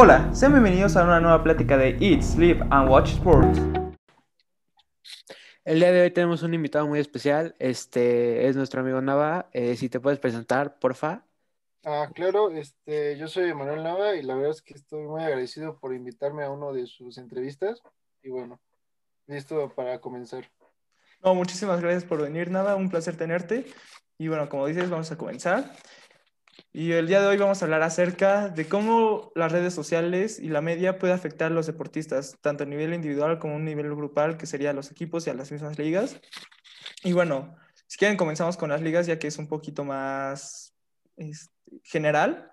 Hola, sean bienvenidos a una nueva plática de Eat, Sleep and Watch Sports. El día de hoy tenemos un invitado muy especial, este es nuestro amigo Nava. Eh, si te puedes presentar, porfa. Ah, claro, este, yo soy Manuel Nava y la verdad es que estoy muy agradecido por invitarme a uno de sus entrevistas y bueno, listo para comenzar. No, muchísimas gracias por venir, Nava, un placer tenerte y bueno, como dices, vamos a comenzar. Y el día de hoy vamos a hablar acerca de cómo las redes sociales y la media puede afectar a los deportistas, tanto a nivel individual como a nivel grupal, que sería los equipos y a las mismas ligas. Y bueno, si quieren comenzamos con las ligas, ya que es un poquito más general.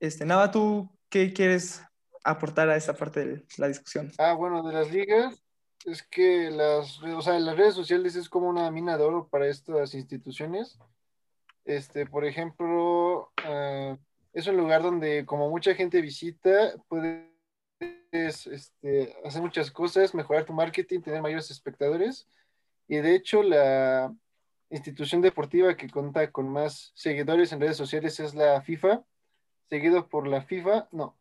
Este, Nava, ¿tú qué quieres aportar a esta parte de la discusión? Ah, bueno, de las ligas, es que las, o sea, las redes sociales es como una mina de oro para estas instituciones este, por ejemplo, ah, es un lugar donde como mucha gente visita, puedes este, hacer muchas cosas, mejorar tu marketing, tener mayores espectadores. Y de hecho, la institución deportiva que cuenta con más seguidores en redes sociales es la FIFA, seguido por la FIFA, no,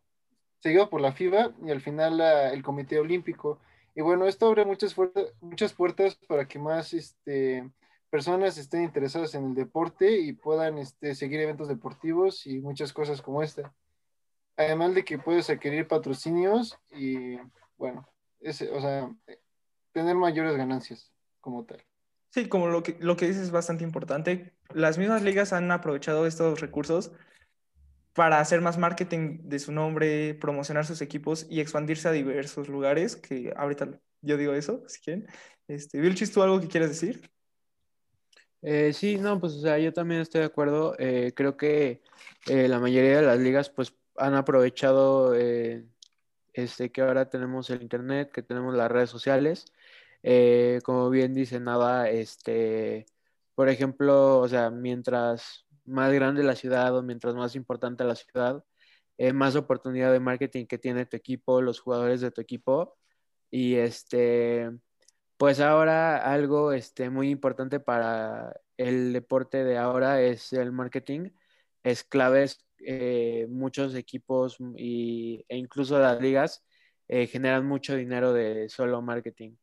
seguido por la FIBA y al final el Comité Olímpico. Y bueno, esto abre muchas, muchas puertas para que más este, personas estén interesadas en el deporte y puedan este, seguir eventos deportivos y muchas cosas como esta. Además de que puedes adquirir patrocinios y, bueno, ese, o sea, tener mayores ganancias como tal. Sí, como lo que, lo que dices es bastante importante. Las mismas ligas han aprovechado estos recursos para hacer más marketing de su nombre, promocionar sus equipos y expandirse a diversos lugares, que ahorita yo digo eso, si quieren. Este, Vilchis, ¿tú algo que quieres decir? Eh, sí, no, pues o sea, yo también estoy de acuerdo. Eh, creo que eh, la mayoría de las ligas pues han aprovechado este, que ahora tenemos el internet, que tenemos las redes sociales. como bien dice Nava, este, por ejemplo, o sea, mientras más grande la ciudad o mientras más importante la ciudad, más oportunidad de marketing que tiene tu equipo, los jugadores de tu equipo. Y este, pues ahora algo este, muy importante para el deporte de ahora es el marketing. Es clave, eh, muchos equipos y, e incluso las ligas eh, generan mucho dinero de solo marketing.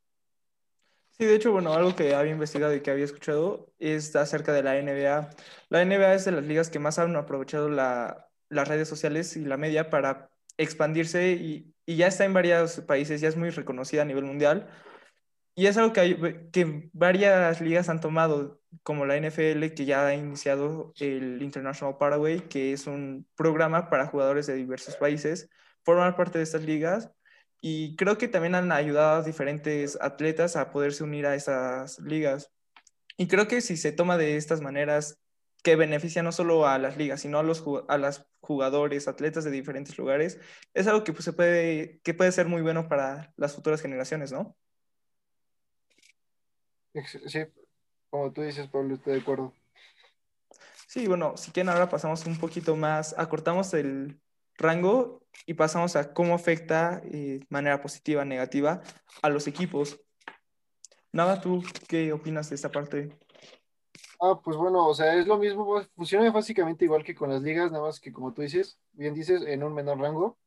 Sí, de hecho, bueno, algo que había investigado y que había escuchado es acerca de la NBA. La NBA es de las ligas que más han aprovechado las redes sociales y la media para expandirse y, y ya está en varios países, ya es muy reconocida a nivel mundial y es algo que, que varias ligas han tomado, como la NFL, que ya ha iniciado el International Paraguay, que es un programa para jugadores de diversos países, formar parte de estas ligas. Y creo que también han ayudado a diferentes atletas a poderse unir a esas ligas. Y creo que si se toma de estas maneras que beneficia no solo a las ligas, sino a los a las jugadores, atletas de diferentes lugares, es algo que, pues, se puede, que puede ser muy bueno para las futuras generaciones, ¿no? Sí, como tú dices, Pablo, estoy de acuerdo. Sí, bueno, si quieren ahora pasamos un poquito más, acortamos el rango y pasamos a cómo afecta eh, de manera positiva, negativa a los equipos. Nada, ¿tú qué opinas de esta parte? Ah, pues bueno, o sea, es lo mismo, funciona básicamente igual que con las ligas, nada más que como tú dices, bien dices, en un menor rango.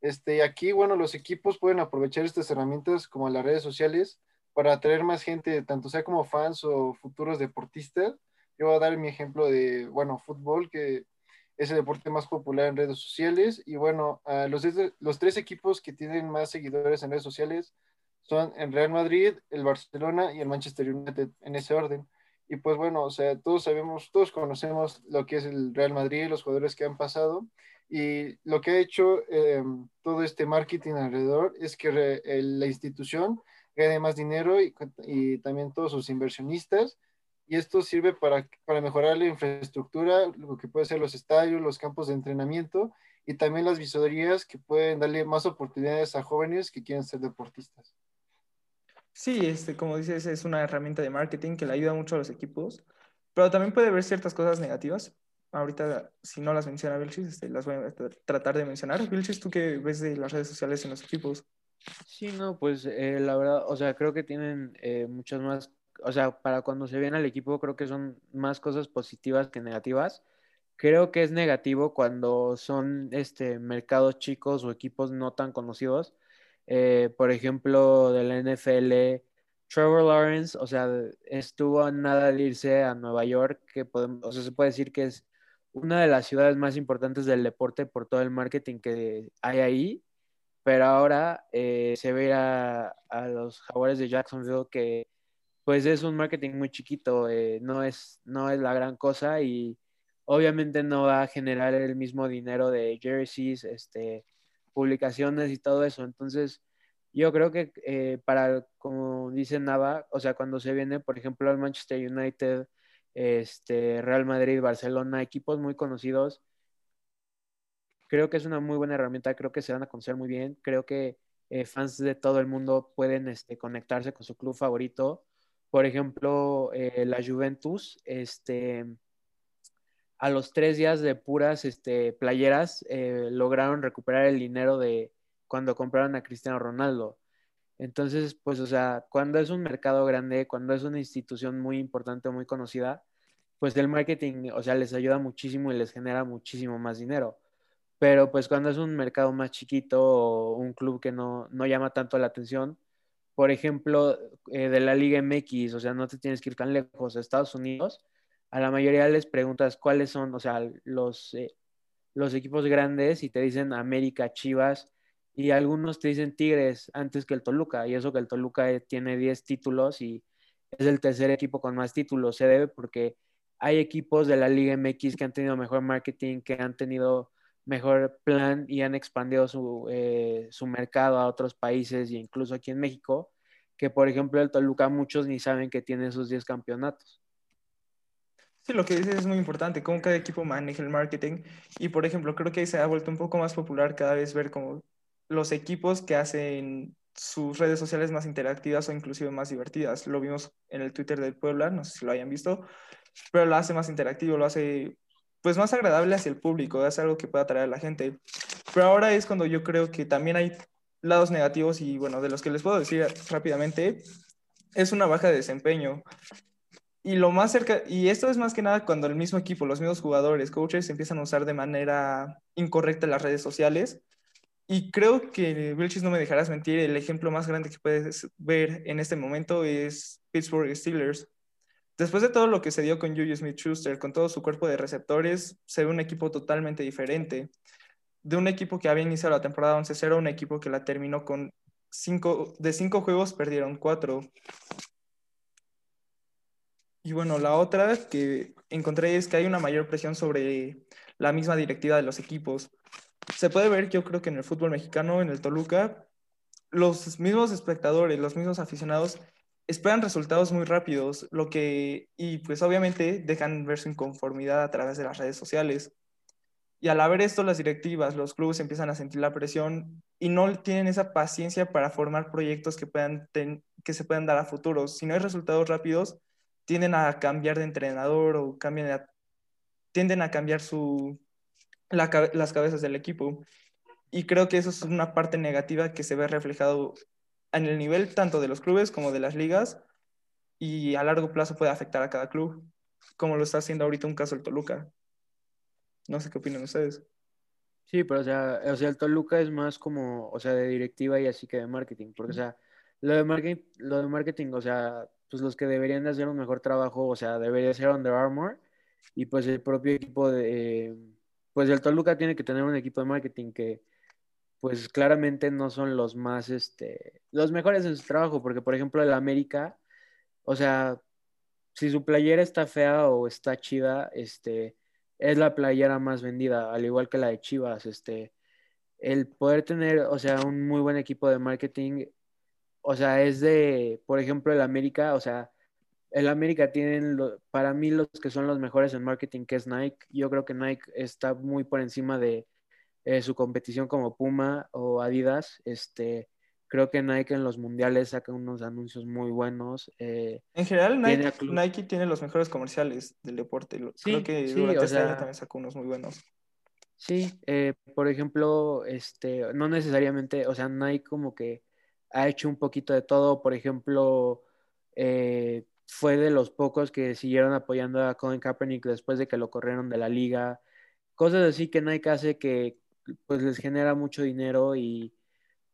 Este, aquí, bueno, los equipos pueden aprovechar estas herramientas como las redes sociales para atraer más gente, tanto sea como fans o futuros deportistas. Yo voy a dar mi ejemplo de, bueno, fútbol, que es el deporte más popular en redes sociales. Y bueno, los, los tres equipos que tienen más seguidores en redes sociales son el Real Madrid, el Barcelona y el Manchester United, en ese orden. Y pues bueno, o sea, todos sabemos, todos conocemos lo que es el Real Madrid, los jugadores que han pasado. Y lo que ha hecho em, todo este marketing alrededor es que la institución gane más dinero y, y, también todos sus inversionistas. Y esto sirve para, para mejorar la infraestructura, lo que puede ser los estadios, los campos de entrenamiento y también las visorías que pueden darle más oportunidades a jóvenes que quieren ser deportistas. Sí, este, como dices, es una herramienta de marketing que le ayuda mucho a los equipos, pero también puede haber ciertas cosas negativas. Ahorita, si no las menciona Vilchis, este, las voy a tratar de mencionar. Vilchis, ¿tú qué ves de las redes sociales en los equipos? Sí, no, pues eh, la verdad, o sea, creo que tienen eh, muchas más, o sea, para cuando se viene al equipo, creo que son más cosas positivas que negativas. creo que es negativo cuando son este, mercados chicos o equipos no tan conocidos. Eh, por ejemplo, de la NFL, Trevor Lawrence, o sea, estuvo a nada de irse a Nueva York, que podemos, o sea, se puede decir que es una de las ciudades más importantes del deporte por todo el marketing que hay ahí, pero ahora eh, se ve a, los Jaguares de Jacksonville que pues es un marketing muy chiquito, eh, no, es, no es la gran cosa y obviamente no va a generar el mismo dinero de jerseys, este, publicaciones y todo eso. Entonces, yo creo que eh, para, como dice Nava, o sea, cuando se viene, por ejemplo, al Manchester United, este, Real Madrid, Barcelona, equipos muy conocidos, creo que es una muy buena herramienta, creo que se van a conocer muy bien, creo que eh, fans de todo el mundo pueden este, conectarse con su club favorito. Por ejemplo, eh, la Juventus, este, a los tres días de puras este, playeras, eh, lograron recuperar el dinero de cuando compraron a Cristiano Ronaldo. Entonces, pues, o sea, cuando es un mercado grande, cuando es una institución muy importante, muy conocida, pues el marketing, o sea, les ayuda muchísimo y les genera muchísimo más dinero. Pero pues cuando es un mercado más chiquito o un club que no, no llama tanto la atención, por ejemplo, eh, de la Liga MX, o sea, no te tienes que ir tan lejos, a Estados Unidos, a la mayoría les preguntas cuáles son, o sea, los, eh, los equipos grandes y te dicen América, Chivas, y algunos te dicen Tigres antes que el Toluca, y eso que el Toluca eh, tiene 10 títulos y es el tercer equipo con más títulos, se debe porque hay equipos de la Liga MX que han tenido mejor marketing, que han tenido mejor plan y han expandido su, eh, su mercado a otros países e incluso aquí en México, que por ejemplo el Toluca muchos ni saben que tiene esos 10 campeonatos. Sí, lo que dices es muy importante, cómo cada equipo maneja el marketing. Y por ejemplo, creo que se ha vuelto un poco más popular cada vez ver como los equipos que hacen sus redes sociales más interactivas o inclusive más divertidas. Lo vimos en el Twitter del Puebla, no sé si lo hayan visto, pero lo hace más interactivo, lo hace pues más agradable hacia el público, es algo que pueda atraer a la gente. Pero ahora es cuando yo creo que también hay lados negativos y bueno, de los que les puedo decir rápidamente, es una baja de desempeño. Y lo más cerca, y esto es más que nada cuando el mismo equipo, los mismos jugadores, coaches, empiezan a usar de manera incorrecta las redes sociales. Y creo que, Vilchis, no me dejarás mentir, el ejemplo más grande que puedes ver en este momento es Pittsburgh Steelers. Después de todo lo que se dio con Juju Smith-Schuster, con todo su cuerpo de receptores, se ve un equipo totalmente diferente. De un equipo que había iniciado la temporada 11-0, un equipo que la terminó con cinco, de cinco juegos, perdieron cuatro. Y bueno, la otra que encontré es que hay una mayor presión sobre la misma directiva de los equipos. Se puede ver, yo creo que en el fútbol mexicano, en el Toluca, los mismos espectadores, los mismos aficionados esperan resultados muy rápidos, lo que, y pues obviamente dejan ver su inconformidad a través de las redes sociales. Y al haber esto, las directivas, los clubes empiezan a sentir la presión y no tienen esa paciencia para formar proyectos que, puedan que se puedan dar a futuros. Si no hay resultados rápidos, tienden a cambiar de entrenador o cambian tienden a cambiar su, las cabezas del equipo. Y creo que eso es una parte negativa que se ve reflejado en el nivel tanto de los clubes como de las ligas y a largo plazo puede afectar a cada club, como lo está haciendo ahorita un caso el Toluca. No sé qué opinan ustedes. Sí, pero o sea, o sea, el Toluca es más como, o sea, de directiva y así que de marketing, porque o sea, lo de marketing, lo de marketing, o sea, pues los que deberían de hacer un mejor trabajo, o sea, debería ser Under Armour y pues el propio equipo de, pues el Toluca tiene que tener un equipo de marketing que pues claramente no son los más, este, los mejores en su trabajo, porque por ejemplo el América, o sea, si su playera está fea o está chida, este, es la playera más vendida, al igual que la de Chivas, este, el poder tener, o sea, un muy buen equipo de marketing o sea, es de, por ejemplo, el América, o sea, el América tienen, para mí, los que son los mejores en marketing, que es Nike. Yo creo que Nike está muy por encima de eh, su competición como Puma o Adidas. Este, creo que Nike en los mundiales saca unos anuncios muy buenos. Eh, en general, Nike, tiene los mejores comerciales del deporte. creo que durante este año también sacó unos muy buenos. Sí, eh, por ejemplo, este, no necesariamente, o sea, Nike como que ha hecho un poquito de todo. Por ejemplo, fue de los pocos que siguieron apoyando a Colin Kaepernick después de que lo corrieron de la liga. cosas así que Nike hace que pues les genera mucho dinero y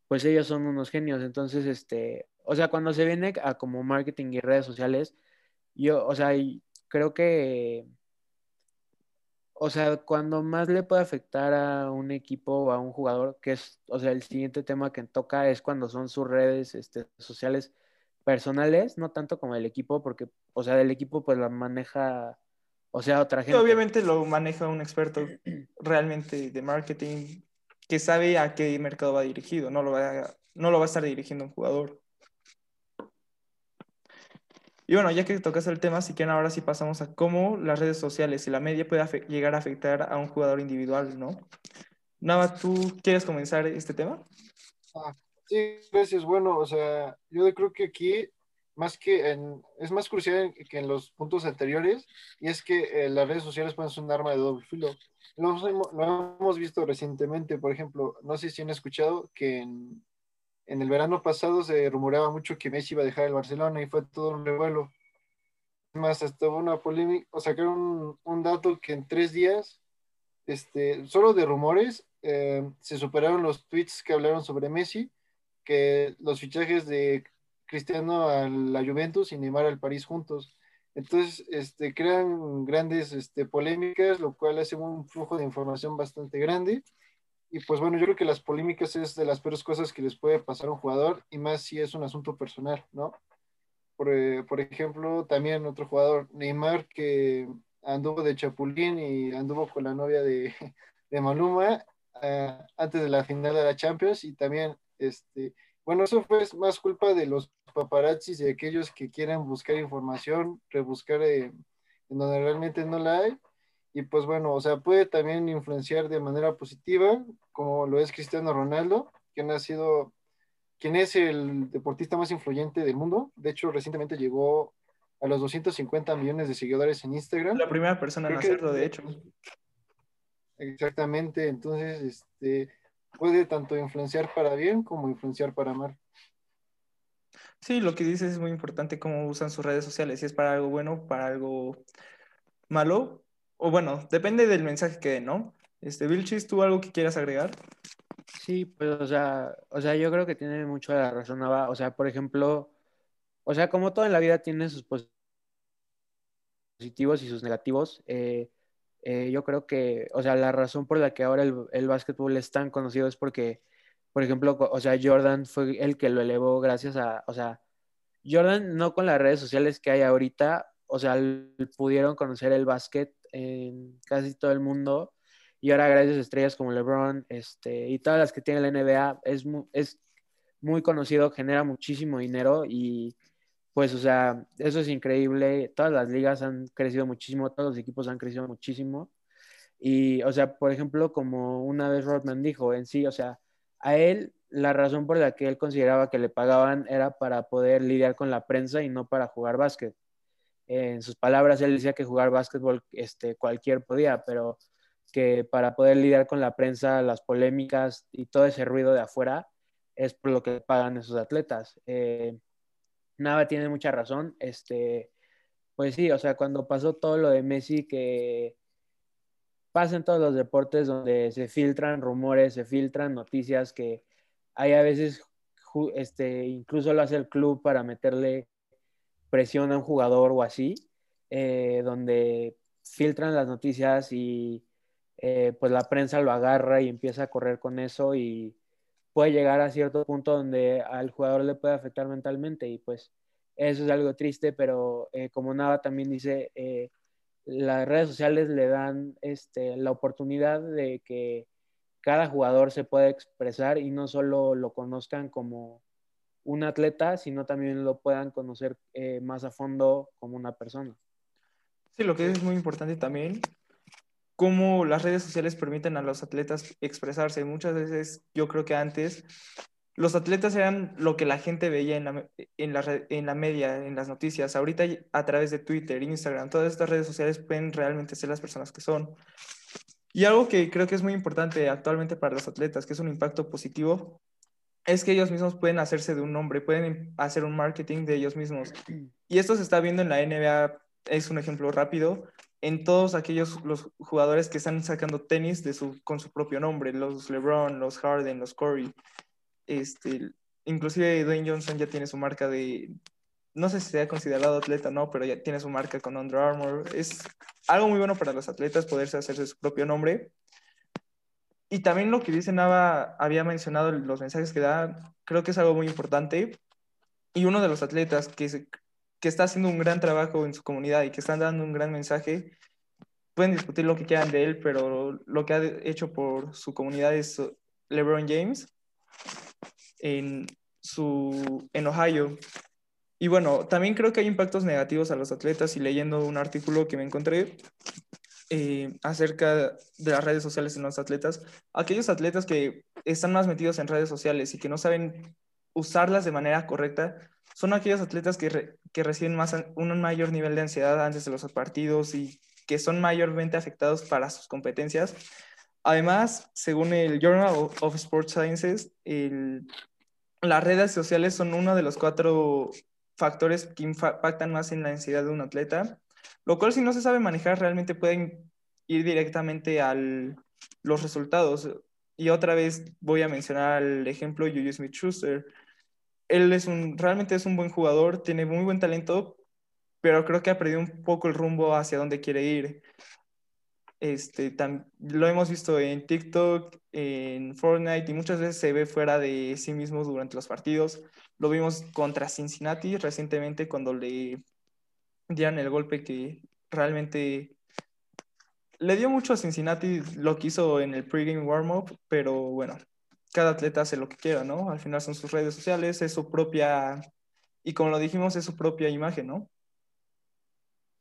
pues ellos son unos genios. Entonces, este, o sea, cuando se viene a como marketing y redes sociales, yo, o sea, creo que, o sea, cuando más le puede afectar a un equipo o a un jugador, que es, o sea, el siguiente tema que toca es cuando son sus redes este, sociales personales, no tanto como el equipo, porque, o sea, del equipo pues la maneja, o sea, otra gente. obviamente lo maneja un experto realmente de marketing que sabe a qué mercado va dirigido, no lo va no lo va a estar dirigiendo un jugador. Y bueno, ya que tocas el tema, si quieren ahora sí pasamos a cómo las redes sociales y la media puede llegar a afectar a un jugador individual, ¿no? Nava, ¿tú quieres comenzar este tema? Ah, sí, gracias. Bueno, o sea, yo creo que aquí, más que en, es más crucial que en los puntos anteriores, y es que eh, las redes sociales pueden ser un arma de doble filo. Lo, lo, hemos visto recientemente, por ejemplo, no sé si han escuchado que en, en el verano pasado se rumoreaba mucho que Messi iba a dejar el Barcelona y fue todo un revuelo. Más, hasta una polémica, o sacaron un, dato que en tres días, este, solo de rumores, eh, se superaron los tweets que hablaron sobre Messi, que los fichajes de Cristiano a la Juventus y Neymar al París juntos. Entonces, este, crean grandes este, polémicas, lo cual hace un flujo de información bastante grande y pues bueno, yo creo que las polémicas es de las peores cosas que les puede pasar a un jugador, y más si es un asunto personal, ¿no? Por, eh, por ejemplo, también otro jugador, Neymar, que anduvo de Chapulín y anduvo con la novia de, de Maluma uh, antes de la final de la Champions, y también, este, bueno, eso fue más culpa de los paparazzis, de aquellos que quieren buscar información, rebuscar eh, en donde realmente no la hay, y pues bueno, o sea, puede también influenciar de manera positiva, como lo es Cristiano Ronaldo, quien ha sido, quien es el deportista más influyente del mundo. De hecho, recientemente llegó a los 250 millones de seguidores en Instagram. La primera persona en hacerlo, de hecho. Exactamente, entonces, este, puede tanto influenciar para bien como influenciar para mal. Sí, lo que dices es muy importante cómo usan sus redes sociales, si es para algo bueno, para algo malo, o bueno, depende del mensaje que den, ¿no? Este, Vilchis, ¿tú algo que quieras agregar? Sí, pues, o sea, o sea, yo creo que tiene mucho la razón, O sea, por ejemplo, o sea, como todo en la vida tiene sus positivos y sus negativos, eh, eh, yo creo que, o sea, la razón por la que ahora el, el básquetbol es tan conocido es porque, por ejemplo, o sea, Jordan fue el que lo elevó gracias a, o sea, Jordan no con las redes sociales que hay ahorita, o sea, pudieron conocer el básquet en casi todo el mundo. Y ahora gracias a estrellas como LeBron este, y todas las que tiene la NBA, es muy, es muy conocido, genera muchísimo dinero y pues, o sea, eso es increíble. Todas las ligas han crecido muchísimo, todos los equipos han crecido muchísimo. Y, o sea, por ejemplo, como una vez Rodman dijo en sí, o sea, a él la razón por la que él consideraba que le pagaban era para poder lidiar con la prensa y no para jugar básquet en sus palabras, él decía que jugar básquetbol este, cualquier podía, pero que para poder lidiar con la prensa, las polémicas y todo ese ruido de afuera, es por lo que pagan esos atletas. Eh, Nava tiene mucha razón. Este, pues sí, o sea, cuando pasó todo lo de Messi, que pasa en todos los deportes donde se filtran rumores, se filtran noticias que hay a veces, este, incluso lo hace el club para meterle presiona a un jugador o así, eh, donde filtran las noticias y eh, pues la prensa lo agarra y empieza a correr con eso y puede llegar a cierto punto donde al jugador le puede afectar mentalmente y pues eso es algo triste, pero eh, como Nava también dice, las redes sociales le dan este, la oportunidad de que cada jugador se pueda expresar y no solo lo conozcan como un atleta, sino también lo puedan conocer eh, más a fondo como una persona. Sí, lo que es muy importante también, cómo las redes sociales permiten a los atletas expresarse. Muchas veces yo creo que antes los atletas eran lo que la gente veía en la, en la, en la media, en las noticias. Ahorita a través de Twitter, Instagram, todas estas redes sociales pueden realmente ser las personas que son. Y algo que creo que es muy importante actualmente para los atletas, que es un impacto positivo, es que ellos mismos pueden hacerse de un nombre, pueden hacer un marketing de ellos mismos. Y esto se está viendo en la NBA, es un ejemplo rápido, en todos aquellos los jugadores que están sacando tenis de su, con su propio nombre, los LeBron, los Harden, los Curry. Este, inclusive Dwayne Johnson ya tiene su marca de, no sé si sea considerado atleta o no, pero ya tiene su marca con Under Armour. Es algo muy bueno para los atletas poderse hacerse su propio nombre. Y también lo que dice Nava, había mencionado los mensajes que da, creo que es algo muy importante. Y uno de los atletas que, que está haciendo un gran trabajo en su comunidad y que están dando un gran mensaje, pueden discutir lo que quieran de él, pero lo que ha hecho por su comunidad es LeBron James en, su, en Ohio. Y bueno, también creo que hay impactos negativos a los atletas y leyendo un artículo que me encontré eh, acerca de las redes sociales en los atletas, aquellos atletas que están más metidos en redes sociales y que no saben usarlas de manera correcta, son aquellos atletas que, que reciben más, un mayor nivel de ansiedad antes de los partidos y que son mayormente afectados para sus competencias. Además, según el Journal of Sports Sciences, las redes sociales son uno de los cuatro factores que impactan más en la ansiedad de un atleta, lo cual si no se sabe manejar realmente pueden ir directamente a los resultados. Y otra vez voy a mencionar el ejemplo de Smith-Schuster. Él es un, realmente es un buen jugador, tiene muy buen talento, pero creo que ha perdido un poco el rumbo hacia dónde quiere ir. Este, lo hemos visto en TikTok, en Fortnite y muchas veces se ve fuera de sí mismo durante los partidos. Lo vimos contra Cincinnati recientemente cuando le dieron el golpe que realmente le dio mucho a Cincinnati lo que hizo en el pregame warm-up, pero bueno, cada atleta hace lo que quiera, ¿no? Al final son sus redes sociales, es su propia, y como lo dijimos, es su propia imagen, ¿no?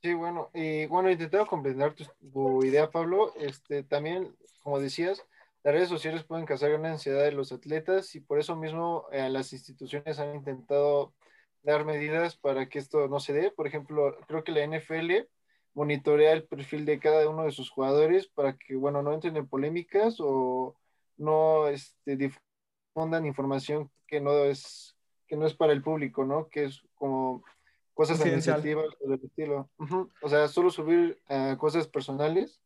Sí, bueno, y bueno, intentando comprender tu, idea, Pablo. Este, también, como decías, las redes sociales pueden causar gran ansiedad de los atletas y por eso mismo eh, las instituciones han intentado dar medidas para que esto no se dé. Por ejemplo, creo que la NFL monitorea el perfil de cada uno de sus jugadores para que, bueno, no entren en polémicas o no este, difundan información que no es que no es para el público, ¿no? Que es como cosas administrativas o del estilo. O sea, solo subir uh, cosas personales.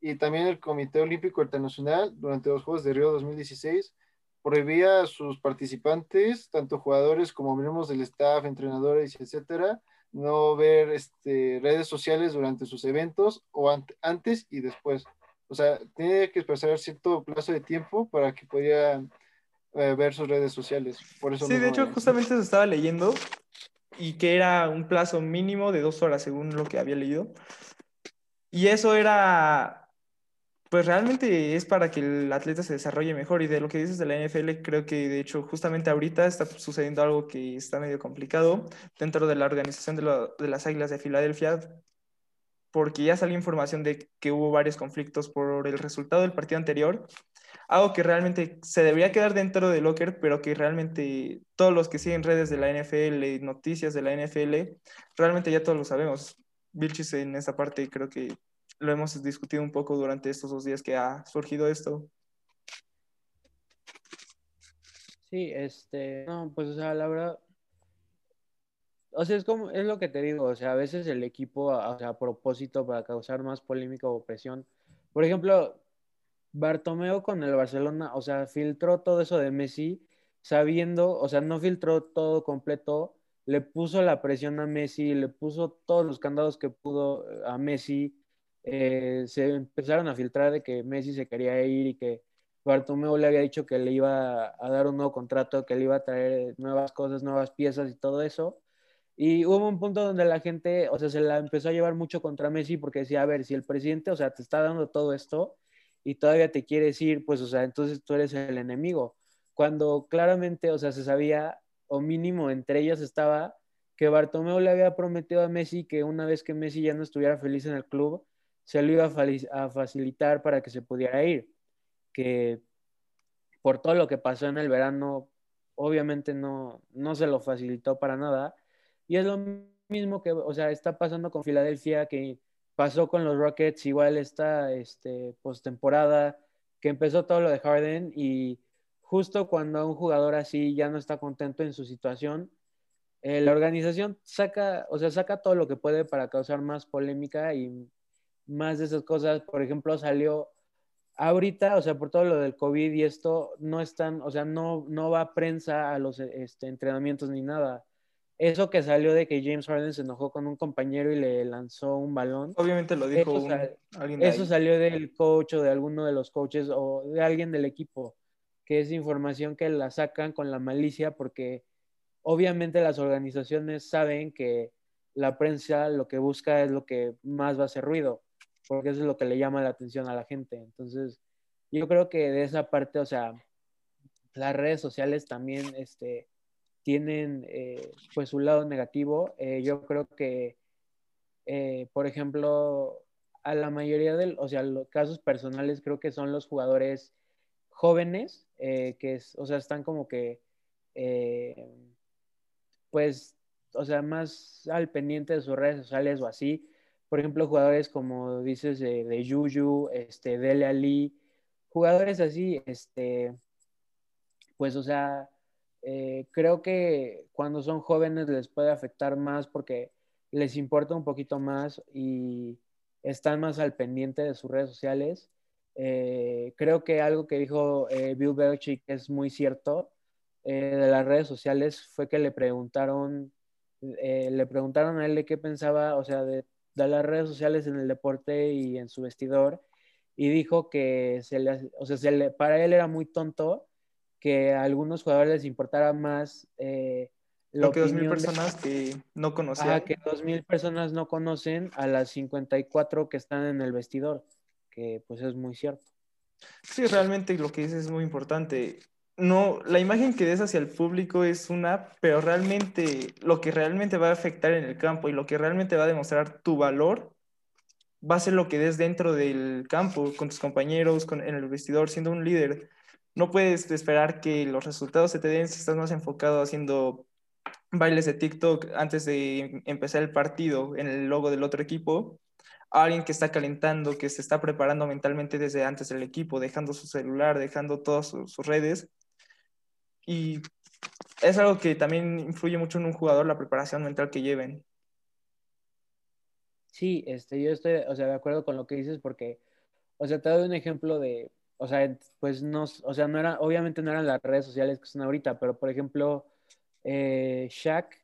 Y también el Comité Olímpico Internacional, durante los Juegos de Río 2016, prohibía a sus participantes, tanto jugadores como miembros del staff, entrenadores, etcétera, no ver este, redes sociales durante sus eventos o antes y después. O sea, tiene que pasar cierto plazo de tiempo para que pudiera eh, ver sus redes sociales. Por eso sí, de hecho, justamente se estaba leyendo y que era un plazo mínimo de dos horas, según lo que había leído. Y eso era, pues realmente es para que el atleta se desarrolle mejor. Y de lo que dices de la NFL, creo que de hecho justamente ahorita está sucediendo algo que está medio complicado dentro de la organización de, de las Águilas de Filadelfia, porque ya salió información de que hubo varios conflictos por el resultado del partido anterior algo que realmente se debería quedar dentro de Locker, pero que realmente todos los que siguen redes de la NFL, noticias de la NFL, realmente ya todos lo sabemos. Vilchis en esta parte creo que lo hemos discutido un poco durante estos dos días que ha surgido esto. Sí, este, no, pues o sea, la verdad, o sea, es como, es lo que te digo, o sea, a veces el equipo, o sea, a propósito para causar más polémica o presión. Por ejemplo, Bartomeo con el Barcelona, o sea, filtró todo eso de Messi, sabiendo, o sea, no filtró todo completo, le puso la presión a Messi, le puso todos los candados que pudo eh, a Messi, eh, se empezaron a filtrar de que Messi se quería ir y que Bartomeu le había dicho que le iba a dar un nuevo contrato, que le iba a traer nuevas cosas, nuevas piezas y todo eso. Y hubo un punto donde la gente, o sea, se la empezó a llevar mucho contra Messi porque decía, a ver, si el presidente, o sea, te está dando todo esto, y todavía te quieres ir, pues, o sea, entonces tú eres el enemigo. Cuando claramente, o sea, se sabía, o mínimo entre ellas estaba, que Bartomeu le había prometido a Messi que una vez que Messi ya no estuviera feliz en el club, se lo iba a, facilitar para que se pudiera ir. Que por todo lo que pasó en el verano, obviamente no, no se lo facilitó para nada. Y es lo mismo que, o sea, está pasando con Filadelfia, que pasó con los Rockets igual esta este, postemporada, que empezó todo lo de Harden y justo cuando un jugador así ya no está contento en su situación, eh, la organización saca, o sea, saca todo lo que puede para causar más polémica y, más de esas cosas. Por ejemplo, salió ahorita, o sea, por todo lo del COVID y esto, no están, o sea, no, no va prensa a los este, entrenamientos ni nada. Eso que salió de que James Harden se enojó con un compañero y le lanzó un balón. Obviamente lo dijo Eso, un- sal- alguien de eso ahí. salió del coach o de alguno de los coaches o de alguien del equipo, que es información que la sacan con la malicia porque obviamente las organizaciones saben que la prensa lo que busca es lo que más va a hacer ruido, porque eso es lo que le llama la atención a la gente. Entonces, yo creo que de esa parte, o sea, las redes sociales también este, tienen eh, pues su lado negativo. Eh, yo creo que, eh, por ejemplo, a la mayoría de, o sea, los casos personales creo que son los jugadores jóvenes, que es, o sea, están como que, pues, o sea, más al pendiente de sus redes sociales o así. Por ejemplo, jugadores como dices de, de Juju, este, Dele Ali, jugadores así, este, pues, o sea, eh, creo que cuando son jóvenes les puede afectar más porque les importa un poquito más y están más al pendiente de sus redes sociales. Eh, creo que algo que dijo eh, Bill Belichick es muy cierto eh, de las redes sociales fue que le preguntaron, eh, le preguntaron a él de qué pensaba, o sea, de, de las redes sociales en el deporte y en su vestidor y dijo que se le, o sea, se le, para él era muy tonto que a algunos jugadores les importara más eh, Lo que dos mil opinión de- personas que no conocían. Ajá, que dos mil personas no conocen a las 54 que están en el vestidor, que pues es muy cierto. Sí, realmente lo que dices es muy importante. No, la imagen que des hacia el público es una, pero realmente lo que realmente va a afectar en el campo y lo que realmente va a demostrar tu valor va a ser lo que des dentro del campo, con tus compañeros, con, en el vestidor, siendo un líder. No puedes esperar que los resultados se te den si estás más enfocado haciendo bailes de TikTok antes de empezar el partido en el logo del otro equipo alguien que está calentando, que se está preparando mentalmente desde antes del equipo, dejando su celular, dejando todas sus, sus redes. Y es algo que también influye mucho en un jugador, la preparación mental que lleven. Sí, este, yo estoy, o sea, de acuerdo con lo que dices porque, o sea, te doy un ejemplo de, o sea, pues no, o sea, no era, obviamente no eran las redes sociales que son ahorita, pero por ejemplo, eh, Shaq,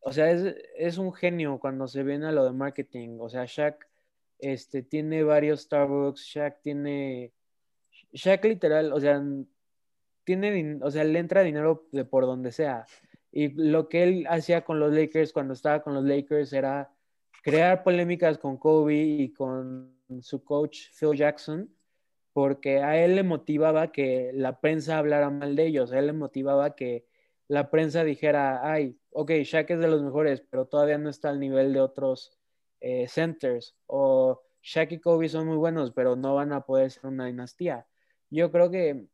o sea, es, es un genio cuando se viene a lo de marketing, o sea, Shaq, este, tiene varios Starbucks, Shaq tiene, Shaq literal, o sea, tiene, o sea, le entra dinero de por donde sea. Y lo que él hacía con los Lakers cuando estaba con los Lakers era crear polémicas con Kobe y con su coach Phil Jackson, porque a él le motivaba que la prensa hablara mal de ellos, a él le motivaba que la prensa dijera, ay, ok, Shaq es de los mejores, pero todavía no está al nivel de otros eh, centers, o Shaq y Kobe son muy buenos, pero no van a poder ser una dinastía. Yo creo que,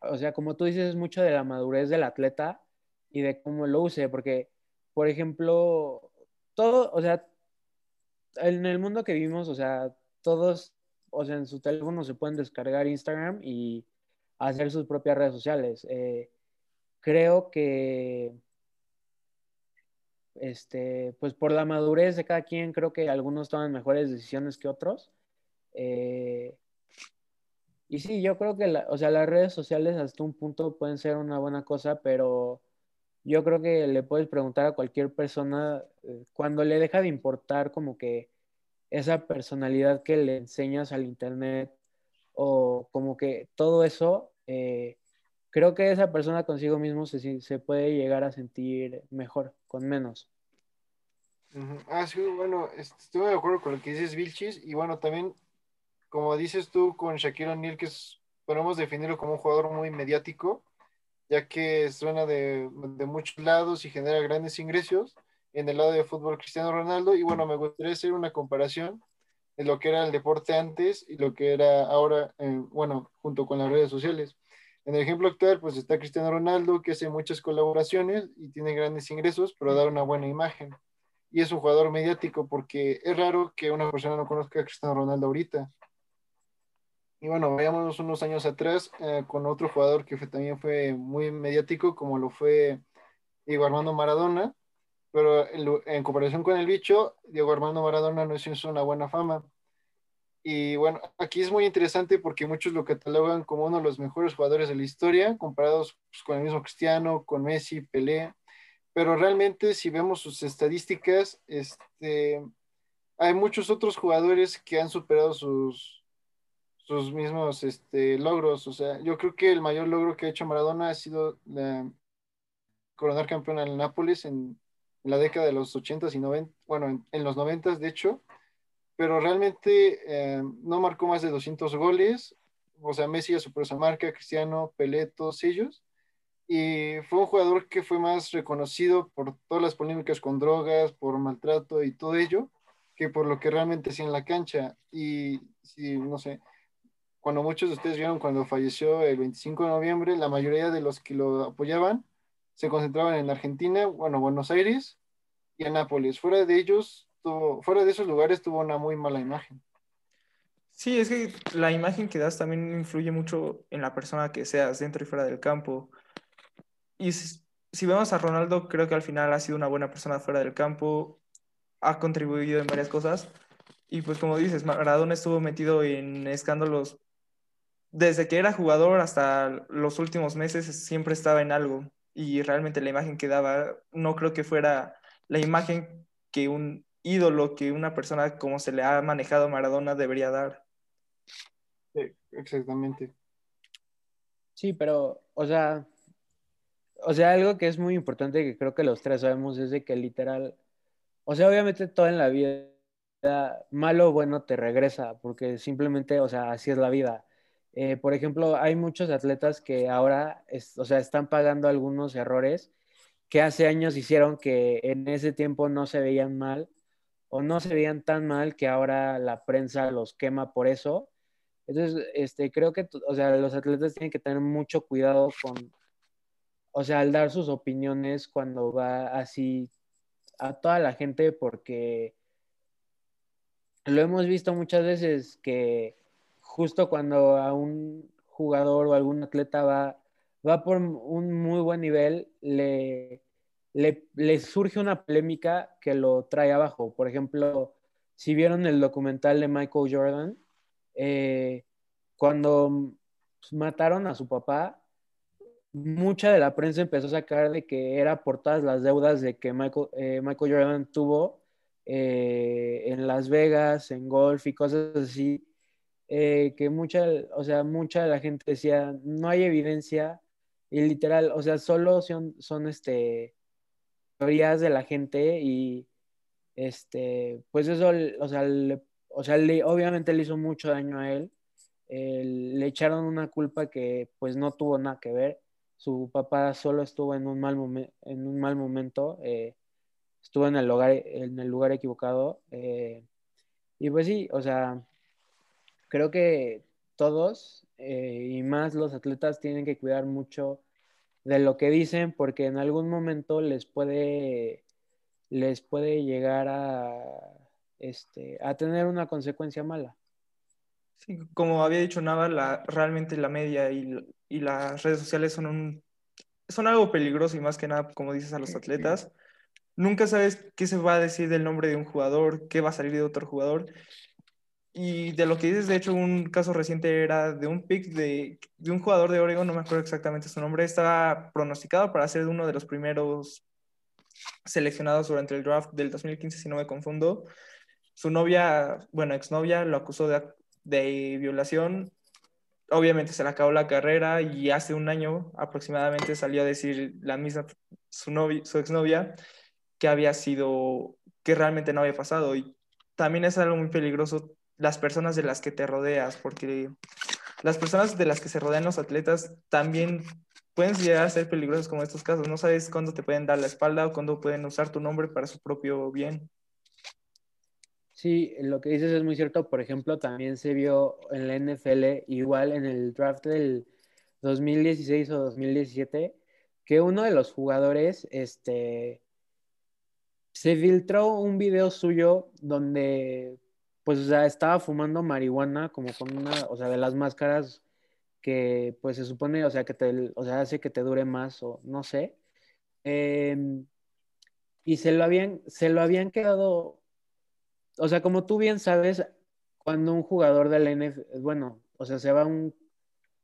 o sea, como tú dices, es mucho de la madurez del atleta y de cómo lo use, porque, por ejemplo, todo, o sea, en el mundo que vivimos, o sea, todos, o sea, en su teléfono se pueden descargar Instagram y hacer sus propias redes sociales. Eh, creo que, este, pues por la madurez de cada quien, creo que algunos toman mejores decisiones que otros. Eh, y sí, yo creo que, o sea, las redes sociales hasta un punto pueden ser una buena cosa, pero yo creo que le puedes preguntar a cualquier persona eh, cuando le deja de importar como que esa personalidad que le enseñas al internet o como que todo eso, eh, creo que esa persona consigo mismo se, se puede llegar a sentir mejor, con menos. Ujú. Ah, sí, bueno, est- estoy de acuerdo con lo que dices, Vilchis, y bueno, también, como dices tú con Shaquille O'Neal, que es, podemos definirlo como un jugador muy mediático, ya que suena de, de muchos lados y genera grandes ingresos en el lado de fútbol Cristiano Ronaldo, y bueno, me gustaría hacer una comparación de lo que era el deporte antes y lo que era ahora, eh, bueno, junto con las redes sociales. En el ejemplo actual, pues está Cristiano Ronaldo, que hace muchas colaboraciones y tiene grandes ingresos, pero da una buena imagen y es un jugador mediático porque es raro que una persona no conozca a Cristiano Ronaldo ahorita. Y bueno, vayámonos unos años atrás eh, con otro jugador que también fue muy mediático, como lo fue Diego Armando Maradona. Pero en, comparación con el bicho, Diego Armando Maradona no hizo una buena fama. Y bueno, aquí es muy interesante porque muchos lo catalogan como uno de los mejores jugadores de la historia, comparados pues, con el mismo Cristiano, con Messi, Pelé. Pero realmente, si vemos sus estadísticas, este, hay muchos otros jugadores que han superado sus, sus mismos este, logros. O sea, yo creo que el mayor logro que ha hecho Maradona ha sido la, coronar campeón al Nápoles en, en la década de los 80s y 90, bueno, en, los 90 de hecho, pero realmente eh, no marcó más de 200 goles, o sea, Messi superó esa marca, Cristiano, Pelé, todos ellos, y fue un jugador que fue más reconocido por todas las polémicas con drogas, por maltrato y todo ello, que por lo que realmente hacía en la cancha, y si, no sé, cuando muchos de ustedes vieron cuando falleció el 25 de noviembre, la mayoría de los que lo apoyaban se concentraban en Argentina, bueno, Buenos Aires y Nápoles. Fuera de ellos, tuvo, fuera de esos lugares tuvo una muy mala imagen. Sí, es que la imagen que das también influye mucho en la persona que seas dentro y fuera del campo. Y si, si vemos a Ronaldo, creo que al final ha sido una buena persona fuera del campo, ha contribuido en varias cosas. Y pues como dices, Maradona estuvo metido en escándalos desde que era jugador hasta los últimos meses, siempre estaba en algo y realmente la imagen que daba no creo que fuera la imagen que un ídolo, que una persona como se le ha manejado a Maradona debería dar. Sí, exactamente. Sí, pero, o sea, o sea, algo que es muy importante que creo que los tres sabemos es de que literal, o sea, obviamente todo en la vida, malo o bueno te regresa, porque simplemente, o sea, así es la vida. Eh, por ejemplo, hay muchos atletas que ahora, o sea, están pagando algunos errores que hace años hicieron que en ese tiempo no se veían mal o no se veían tan mal que ahora la prensa los quema por eso. Entonces, este, creo que, o sea, los atletas tienen que tener mucho cuidado con, o sea, al dar sus opiniones cuando va así a toda la gente porque lo hemos visto muchas veces que justo cuando a un jugador o algún atleta va, va por un muy buen nivel, le, le, surge una polémica que lo trae abajo. Por ejemplo, si vieron el documental de Michael Jordan, eh, cuando mataron a su papá, mucha de la prensa empezó a sacar de que era por todas las deudas de que Michael, eh, Michael Jordan tuvo eh, en Las Vegas, en golf y cosas así. Eh, que mucha, o sea, mucha de la gente decía, no hay evidencia, y literal, o sea, solo son, son este, teorías de la gente y, este, pues eso, o sea, o sea obviamente le hizo mucho daño a él, le echaron una culpa que pues no tuvo nada que ver, su papá solo estuvo en un mal, en un mal momento, eh, estuvo en el lugar, en el lugar equivocado, eh, y pues sí, o sea, creo que todos eh, y más los atletas tienen que cuidar mucho de lo que dicen porque en algún momento les puede les puede llegar a este a tener una consecuencia mala. Sí, como había dicho Nava, la, realmente la media y, y las redes sociales son un son algo peligroso y más que nada, como dices a los atletas, nunca sabes qué se va a decir del nombre de un jugador, qué va a salir de otro jugador y de lo que dices, de hecho, un caso reciente era de un pick de, de, un jugador de Oregon, no me acuerdo exactamente su nombre, estaba pronosticado para ser uno de los primeros seleccionados durante el draft del 2015, si no me confundo. Su novia, bueno, exnovia, lo acusó de, de violación. Obviamente se le acabó la carrera y hace un año aproximadamente salió a decir la misma, su, novia, su exnovia, que había sido, que realmente no había pasado. Y también es algo muy peligroso las personas de las que te rodeas, porque las personas de las que se rodean los atletas también pueden llegar a ser peligrosas como estos casos. No sabes cuándo te pueden dar la espalda o cuándo pueden usar tu nombre para su propio bien. Sí, lo que dices es muy cierto. Por ejemplo, también se vio en la NFL, igual en el draft del 2016 o 2017, que uno de los jugadores, este, se filtró un video suyo donde pues, o sea, estaba fumando marihuana como con una, o sea, de las máscaras que, pues, se supone, o sea, que te, o sea, hace que te dure más o no sé. Em, y se lo habían, se lo habían quedado, o sea, como tú bien sabes, cuando un jugador de la NFL, bueno, o sea, se va un,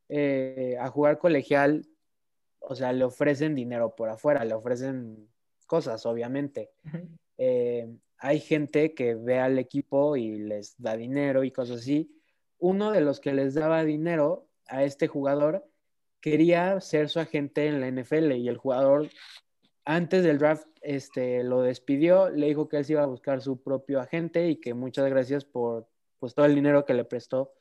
eh, a jugar colegial, o sea, le ofrecen dinero por afuera, le ofrecen cosas, obviamente. Eh, hay gente que ve al equipo y les da dinero y cosas así. Uno de los que les daba dinero a este jugador quería ser su agente en la NFL y el jugador antes del draft este, lo despidió, le dijo que él se iba a buscar su propio agente y que muchas gracias por pues, todo el dinero que le prestó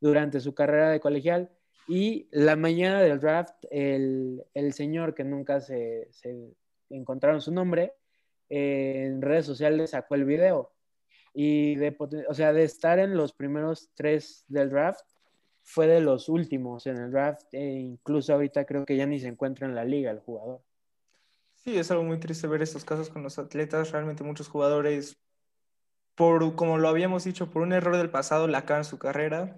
durante su carrera de colegial. Y la mañana del draft, el, señor que nunca se, encontraron su nombre, eh, en redes sociales sacó el video. Y de, o sea, de estar en los primeros tres del draft, fue de los últimos en el draft. E incluso ahorita creo que ya ni se encuentra en la liga el jugador. Sí, es algo muy triste ver estos casos con los atletas. Realmente muchos jugadores, por como lo habíamos dicho, por un error del pasado, la acaban su carrera.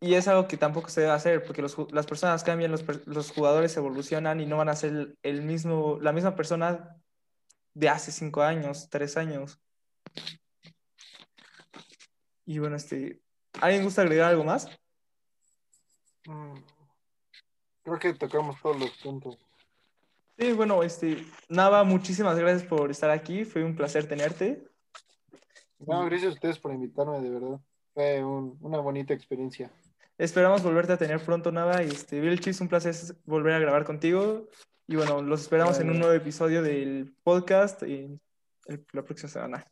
Y es algo que tampoco se debe hacer, porque las personas cambian, los, jugadores evolucionan y no van a ser el mismo, la misma persona de hace cinco años, tres años. Y bueno, este, ¿alguien gusta agregar algo más? Mm, creo que tocamos todos los puntos. Sí, bueno, este, Nava, muchísimas gracias por estar aquí. Fue un placer tenerte. No, gracias a ustedes por invitarme, de verdad. Fue una bonita experiencia. Esperamos volverte a tener pronto, Nava. Este, Vilchis, un placer volver a grabar contigo. Y bueno, los esperamos en un nuevo episodio del podcast y la próxima semana.